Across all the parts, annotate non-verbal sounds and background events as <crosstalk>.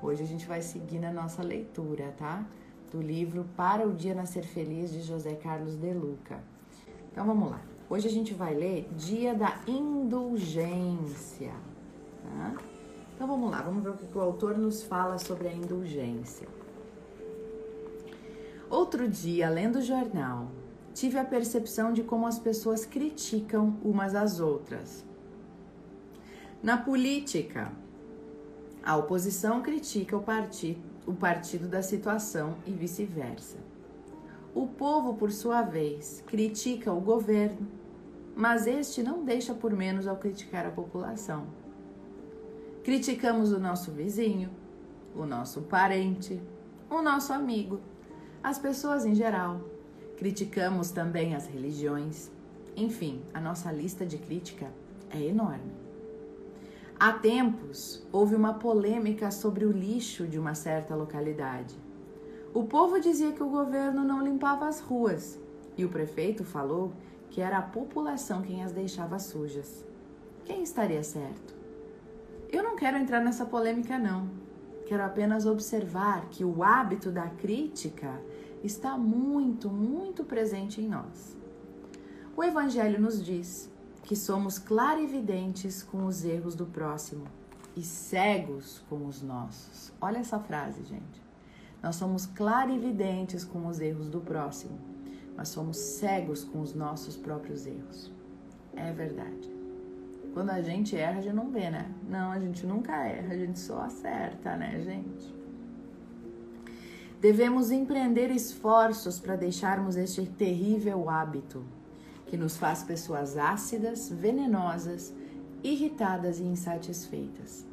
Hoje a gente vai seguir na nossa leitura, tá? Do livro Para o Dia Nascer Feliz de José Carlos de Luca. Então vamos lá. Hoje a gente vai ler Dia da Indulgência, tá? Então vamos lá, vamos ver o que o autor nos fala sobre a indulgência. Outro dia, lendo o jornal, tive a percepção de como as pessoas criticam umas às outras. Na política, a oposição critica o partido, o partido da situação e vice-versa. O povo, por sua vez, critica o governo, mas este não deixa por menos ao criticar a população. Criticamos o nosso vizinho, o nosso parente, o nosso amigo, as pessoas em geral. Criticamos também as religiões. Enfim, a nossa lista de crítica é enorme. Há tempos, houve uma polêmica sobre o lixo de uma certa localidade. O povo dizia que o governo não limpava as ruas e o prefeito falou que era a população quem as deixava sujas. Quem estaria certo? Eu não quero entrar nessa polêmica, não. Quero apenas observar que o hábito da crítica está muito, muito presente em nós. O Evangelho nos diz que somos clarividentes com os erros do próximo e cegos com os nossos. Olha essa frase, gente. Nós somos clarividentes com os erros do próximo, mas somos cegos com os nossos próprios erros. É verdade. Quando a gente erra, a gente não vê, né? Não, a gente nunca erra, a gente só acerta, né, gente? Devemos empreender esforços para deixarmos este terrível hábito que nos faz pessoas ácidas, venenosas, irritadas e insatisfeitas.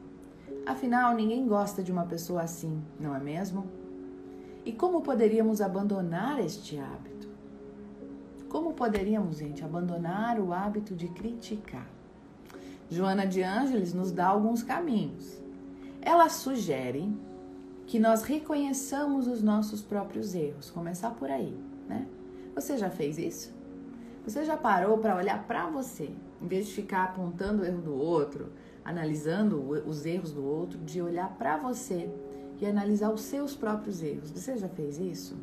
Afinal, ninguém gosta de uma pessoa assim, não é mesmo? E como poderíamos abandonar este hábito? Como poderíamos, gente, abandonar o hábito de criticar? Joana de Ângeles nos dá alguns caminhos. Ela sugere que nós reconheçamos os nossos próprios erros, começar por aí, né? Você já fez isso? Você já parou para olhar para você, em vez de ficar apontando o erro do outro, analisando os erros do outro, de olhar para você e analisar os seus próprios erros. Você já fez isso?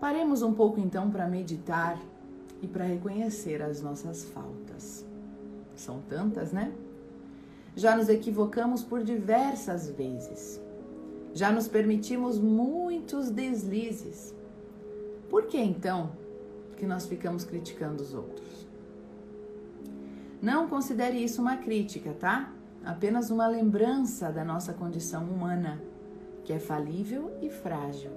Paremos um pouco então para meditar e para reconhecer as nossas faltas. São tantas, né? Já nos equivocamos por diversas vezes. Já nos permitimos muitos deslizes. Por que então que nós ficamos criticando os outros? Não considere isso uma crítica, tá? Apenas uma lembrança da nossa condição humana, que é falível e frágil.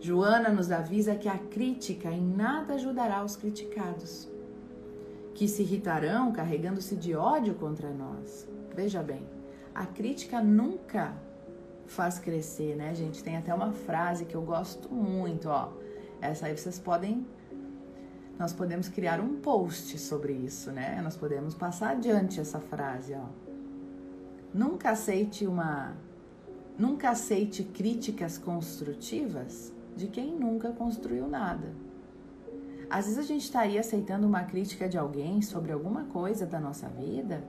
Joana nos avisa que a crítica em nada ajudará os criticados, que se irritarão carregando-se de ódio contra nós. Veja bem, a crítica nunca faz crescer, né, gente? Tem até uma frase que eu gosto muito, ó. Essa aí vocês podem nós podemos criar um post sobre isso, né? Nós podemos passar adiante essa frase, ó. Nunca aceite uma nunca aceite críticas construtivas de quem nunca construiu nada. Às vezes a gente está aí aceitando uma crítica de alguém sobre alguma coisa da nossa vida,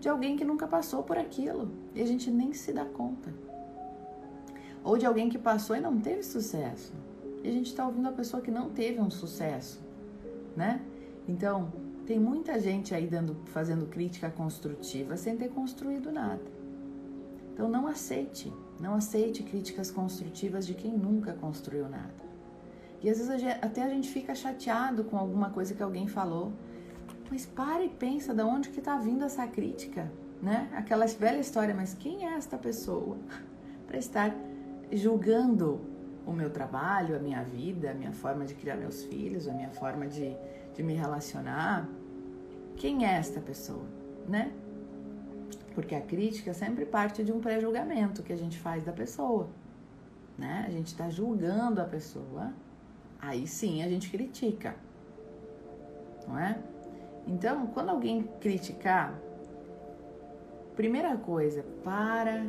de alguém que nunca passou por aquilo e a gente nem se dá conta. Ou de alguém que passou e não teve sucesso. E a gente está ouvindo a pessoa que não teve um sucesso, né? Então, tem muita gente aí dando, fazendo crítica construtiva sem ter construído nada. Então, não aceite não aceite críticas construtivas de quem nunca construiu nada. E às vezes até a gente fica chateado com alguma coisa que alguém falou. Mas para e pensa de onde que está vindo essa crítica, né? Aquela velha história, mas quem é esta pessoa <laughs> para estar julgando o meu trabalho, a minha vida, a minha forma de criar meus filhos, a minha forma de, de me relacionar? Quem é esta pessoa, né? Porque a crítica sempre parte de um pré-julgamento que a gente faz da pessoa. Né? A gente está julgando a pessoa, aí sim a gente critica. Não é? Então, quando alguém criticar, primeira coisa, para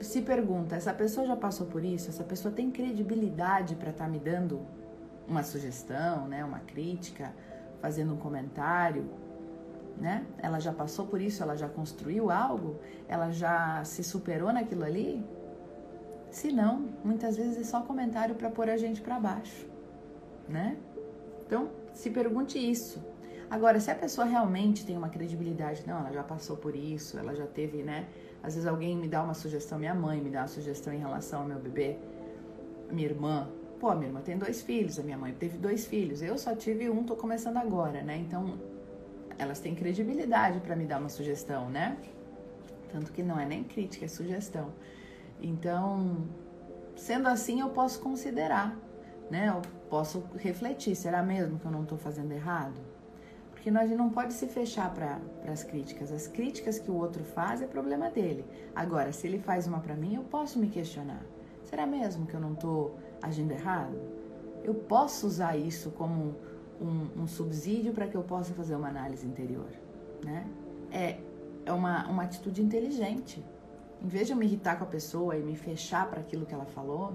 se pergunta, essa pessoa já passou por isso? Essa pessoa tem credibilidade para estar tá me dando uma sugestão, né, uma crítica, fazendo um comentário? né? Ela já passou por isso, ela já construiu algo, ela já se superou naquilo ali? Se não, muitas vezes é só comentário para pôr a gente para baixo, né? Então, se pergunte isso. Agora, se a pessoa realmente tem uma credibilidade, não, ela já passou por isso, ela já teve, né? Às vezes alguém me dá uma sugestão, minha mãe me dá uma sugestão em relação ao meu bebê, minha irmã. Pô, minha irmã tem dois filhos, a minha mãe teve dois filhos, eu só tive um, tô começando agora, né? Então, elas têm credibilidade para me dar uma sugestão, né? Tanto que não é nem crítica, é sugestão. Então, sendo assim, eu posso considerar, né? Eu posso refletir, será mesmo que eu não estou fazendo errado? Porque nós não pode se fechar para as críticas. As críticas que o outro faz é problema dele. Agora, se ele faz uma para mim, eu posso me questionar. Será mesmo que eu não estou agindo errado? Eu posso usar isso como um, um subsídio para que eu possa fazer uma análise interior, né? É, é uma, uma atitude inteligente. Em vez de eu me irritar com a pessoa e me fechar para aquilo que ela falou,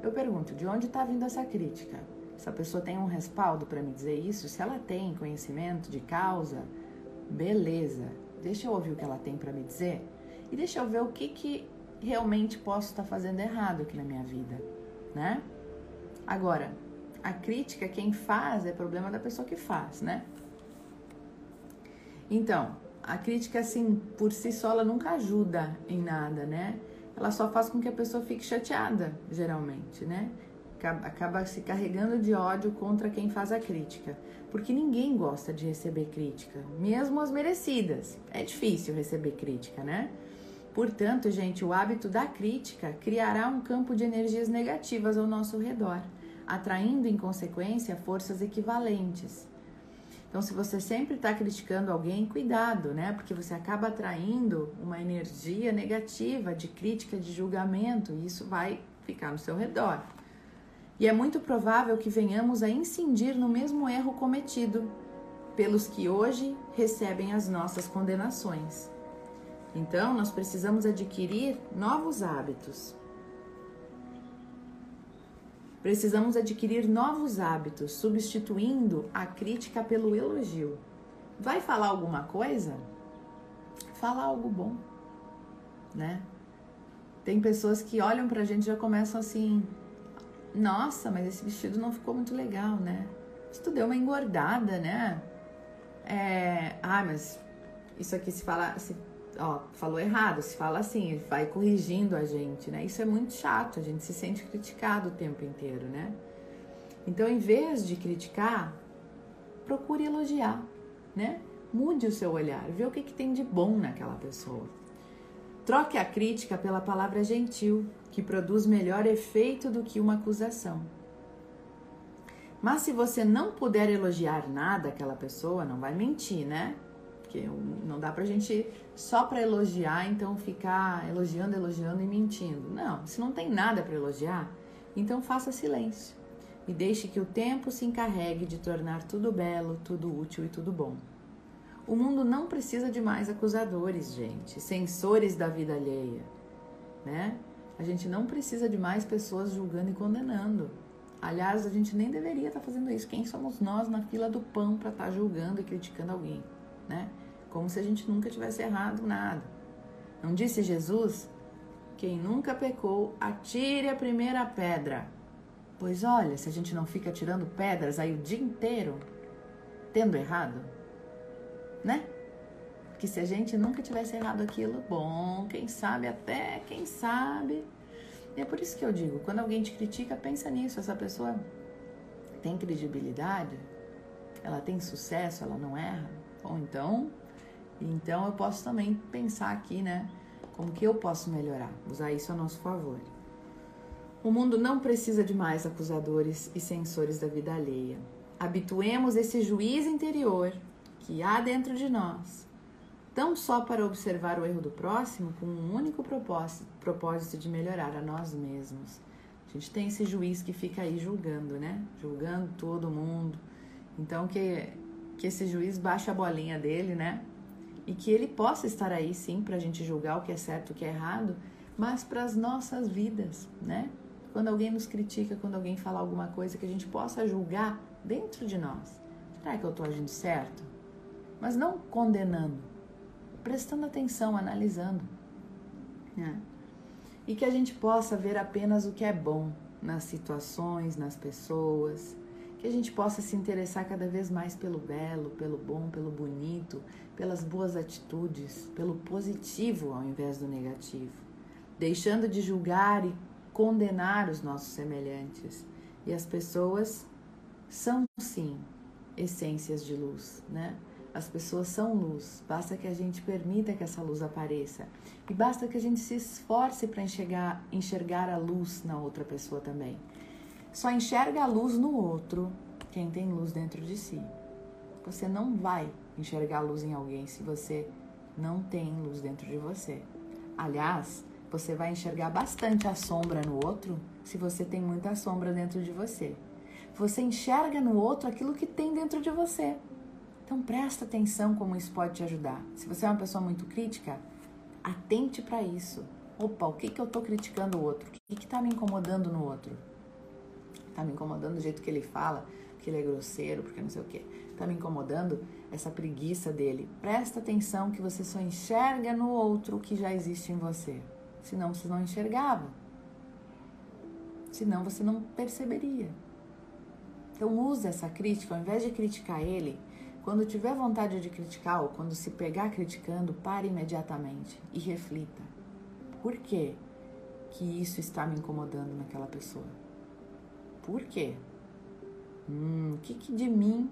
eu pergunto: de onde está vindo essa crítica? Se a pessoa tem um respaldo para me dizer isso, se ela tem conhecimento de causa, beleza. Deixa eu ouvir o que ela tem para me dizer e deixa eu ver o que, que realmente posso estar tá fazendo errado aqui na minha vida, né? Agora, a crítica, quem faz, é problema da pessoa que faz, né? Então, a crítica, assim, por si só, ela nunca ajuda em nada, né? Ela só faz com que a pessoa fique chateada, geralmente, né? Acaba se carregando de ódio contra quem faz a crítica. Porque ninguém gosta de receber crítica, mesmo as merecidas. É difícil receber crítica, né? Portanto, gente, o hábito da crítica criará um campo de energias negativas ao nosso redor atraindo em consequência forças equivalentes. Então, se você sempre está criticando alguém, cuidado, né? Porque você acaba atraindo uma energia negativa de crítica, de julgamento, e isso vai ficar no seu redor. E é muito provável que venhamos a incidir no mesmo erro cometido pelos que hoje recebem as nossas condenações. Então, nós precisamos adquirir novos hábitos Precisamos adquirir novos hábitos, substituindo a crítica pelo elogio. Vai falar alguma coisa? Fala algo bom, né? Tem pessoas que olham pra gente e já começam assim: Nossa, mas esse vestido não ficou muito legal, né? Isso tu deu uma engordada, né? É, ah, mas isso aqui se fala, se ó, falou errado, se fala assim, vai corrigindo a gente, né? Isso é muito chato, a gente se sente criticado o tempo inteiro, né? Então, em vez de criticar, procure elogiar, né? Mude o seu olhar, vê o que, que tem de bom naquela pessoa. Troque a crítica pela palavra gentil, que produz melhor efeito do que uma acusação. Mas se você não puder elogiar nada àquela pessoa, não vai mentir, né? Porque não dá pra gente só para elogiar, então ficar elogiando, elogiando e mentindo. Não, se não tem nada para elogiar, então faça silêncio e deixe que o tempo se encarregue de tornar tudo belo, tudo útil e tudo bom. O mundo não precisa de mais acusadores, gente, censores da vida alheia, né? A gente não precisa de mais pessoas julgando e condenando. Aliás, a gente nem deveria estar tá fazendo isso. Quem somos nós na fila do pão para estar tá julgando e criticando alguém? né? Como se a gente nunca tivesse errado nada. Não disse Jesus? Quem nunca pecou, atire a primeira pedra. Pois olha, se a gente não fica tirando pedras aí o dia inteiro, tendo errado, né? Que se a gente nunca tivesse errado aquilo, bom, quem sabe até, quem sabe. E é por isso que eu digo, quando alguém te critica, pensa nisso, essa pessoa tem credibilidade, ela tem sucesso, ela não erra. Bom, então, então eu posso também pensar aqui, né? Como que eu posso melhorar? Usar isso a nosso favor. O mundo não precisa de mais acusadores e censores da vida alheia. Habituemos esse juiz interior que há dentro de nós, tão só para observar o erro do próximo com um único propósito, propósito de melhorar a nós mesmos. A gente tem esse juiz que fica aí julgando, né? Julgando todo mundo. Então que que esse juiz baixe a bolinha dele, né? E que ele possa estar aí sim para a gente julgar o que é certo o que é errado, mas para as nossas vidas, né? Quando alguém nos critica, quando alguém fala alguma coisa, que a gente possa julgar dentro de nós. Será que eu estou agindo certo? mas não condenando, prestando atenção, analisando. Né? E que a gente possa ver apenas o que é bom nas situações, nas pessoas, que a gente possa se interessar cada vez mais pelo belo, pelo bom, pelo bonito, pelas boas atitudes, pelo positivo ao invés do negativo, deixando de julgar e condenar os nossos semelhantes. E as pessoas são sim essências de luz, né? As pessoas são luz, basta que a gente permita que essa luz apareça. E basta que a gente se esforce para enxergar, enxergar a luz na outra pessoa também. Só enxerga a luz no outro quem tem luz dentro de si. Você não vai enxergar a luz em alguém se você não tem luz dentro de você. Aliás, você vai enxergar bastante a sombra no outro se você tem muita sombra dentro de você. Você enxerga no outro aquilo que tem dentro de você. Então presta atenção como isso pode te ajudar. Se você é uma pessoa muito crítica, atente para isso. Opa, o que, que eu estou criticando o outro? O que está me incomodando no outro? Tá me incomodando do jeito que ele fala, que ele é grosseiro, porque não sei o quê. Tá me incomodando essa preguiça dele. Presta atenção que você só enxerga no outro o que já existe em você. Senão você não enxergava. Senão você não perceberia. Então use essa crítica, ao invés de criticar ele, quando tiver vontade de criticar ou quando se pegar criticando, pare imediatamente e reflita. Por que que isso está me incomodando naquela pessoa? Por quê? Hum, o que, que de mim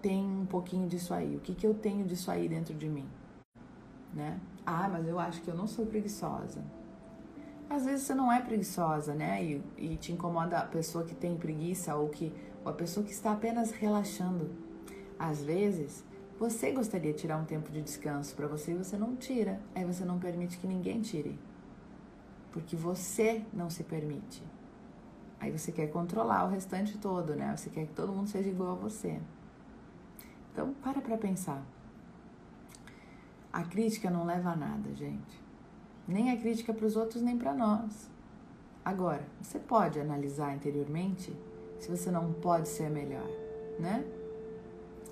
tem um pouquinho disso aí? O que, que eu tenho disso aí dentro de mim? Né? Ah, mas eu acho que eu não sou preguiçosa. Às vezes você não é preguiçosa, né? E, e te incomoda a pessoa que tem preguiça ou, que, ou a pessoa que está apenas relaxando. Às vezes você gostaria de tirar um tempo de descanso para você e você não tira. Aí você não permite que ninguém tire. Porque você não se permite. Aí você quer controlar o restante todo, né? Você quer que todo mundo seja igual a você. Então, para para pensar. A crítica não leva a nada, gente. Nem a crítica para os outros, nem para nós. Agora, você pode analisar interiormente se você não pode ser melhor, né?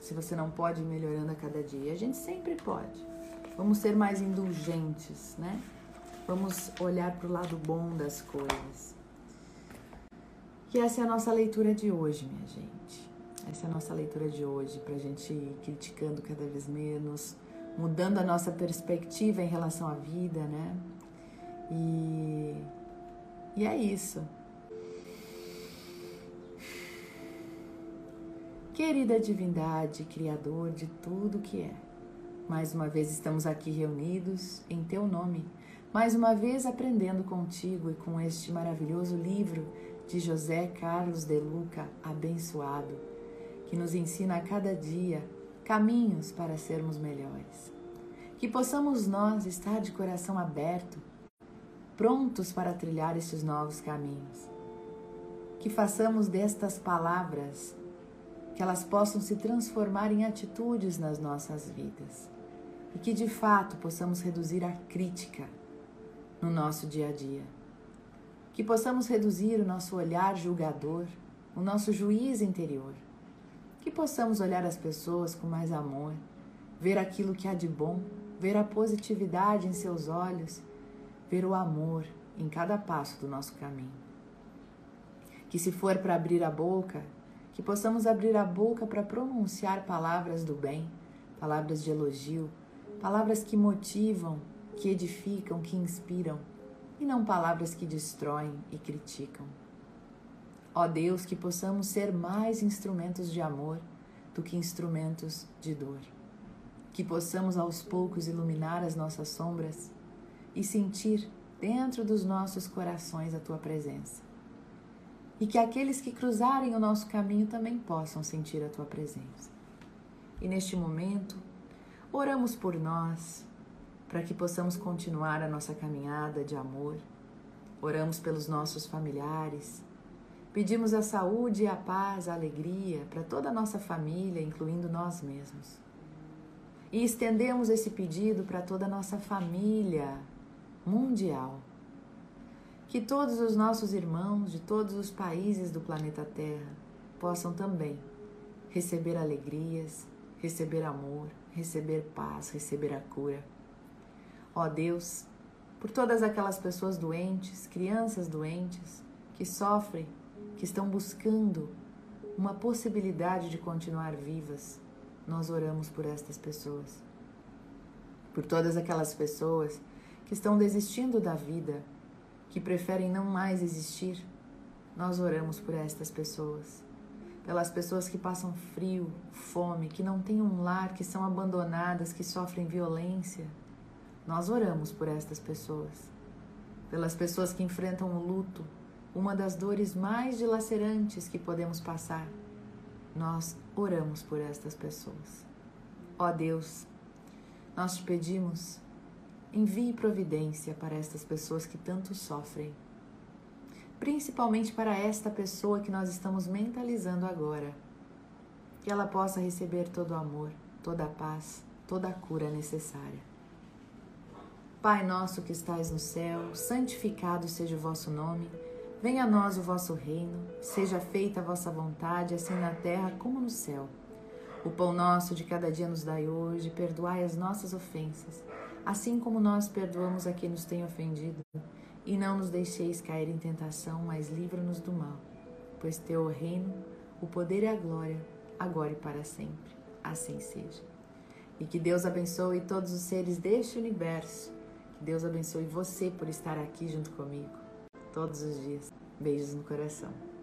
Se você não pode ir melhorando a cada dia. A gente sempre pode. Vamos ser mais indulgentes, né? Vamos olhar para o lado bom das coisas. Que essa é a nossa leitura de hoje, minha gente. Essa é a nossa leitura de hoje, para a gente ir criticando cada vez menos, mudando a nossa perspectiva em relação à vida, né? E, e é isso. Querida divindade, Criador de tudo que é, mais uma vez estamos aqui reunidos em Teu nome, mais uma vez aprendendo contigo e com este maravilhoso livro de José Carlos de Luca, abençoado, que nos ensina a cada dia caminhos para sermos melhores. Que possamos nós estar de coração aberto, prontos para trilhar estes novos caminhos. Que façamos destas palavras que elas possam se transformar em atitudes nas nossas vidas. E que de fato possamos reduzir a crítica no nosso dia a dia. Que possamos reduzir o nosso olhar julgador, o nosso juiz interior, que possamos olhar as pessoas com mais amor, ver aquilo que há de bom, ver a positividade em seus olhos, ver o amor em cada passo do nosso caminho. Que se for para abrir a boca, que possamos abrir a boca para pronunciar palavras do bem, palavras de elogio, palavras que motivam, que edificam, que inspiram e não palavras que destroem e criticam. Ó Deus, que possamos ser mais instrumentos de amor do que instrumentos de dor. Que possamos aos poucos iluminar as nossas sombras e sentir dentro dos nossos corações a tua presença. E que aqueles que cruzarem o nosso caminho também possam sentir a tua presença. E neste momento, oramos por nós, para que possamos continuar a nossa caminhada de amor. Oramos pelos nossos familiares. Pedimos a saúde, a paz, a alegria para toda a nossa família, incluindo nós mesmos. E estendemos esse pedido para toda a nossa família mundial. Que todos os nossos irmãos de todos os países do planeta Terra possam também receber alegrias, receber amor, receber paz, receber a cura. Ó Deus, por todas aquelas pessoas doentes, crianças doentes, que sofrem, que estão buscando uma possibilidade de continuar vivas, nós oramos por estas pessoas. Por todas aquelas pessoas que estão desistindo da vida, que preferem não mais existir, nós oramos por estas pessoas pelas pessoas que passam frio, fome, que não têm um lar, que são abandonadas, que sofrem violência. Nós oramos por estas pessoas. Pelas pessoas que enfrentam o luto, uma das dores mais dilacerantes que podemos passar. Nós oramos por estas pessoas. Ó Deus, nós te pedimos, envie providência para estas pessoas que tanto sofrem principalmente para esta pessoa que nós estamos mentalizando agora. Que ela possa receber todo o amor, toda a paz, toda a cura necessária. Pai nosso que estais no céu, santificado seja o vosso nome. Venha a nós o vosso reino, seja feita a vossa vontade, assim na terra como no céu. O pão nosso de cada dia nos dai hoje, perdoai as nossas ofensas, assim como nós perdoamos a quem nos tem ofendido e não nos deixeis cair em tentação, mas livra-nos do mal. Pois teu é o reino, o poder e a glória, agora e para sempre. Assim seja. E que Deus abençoe todos os seres deste universo. Que Deus abençoe você por estar aqui junto comigo todos os dias. Beijos no coração.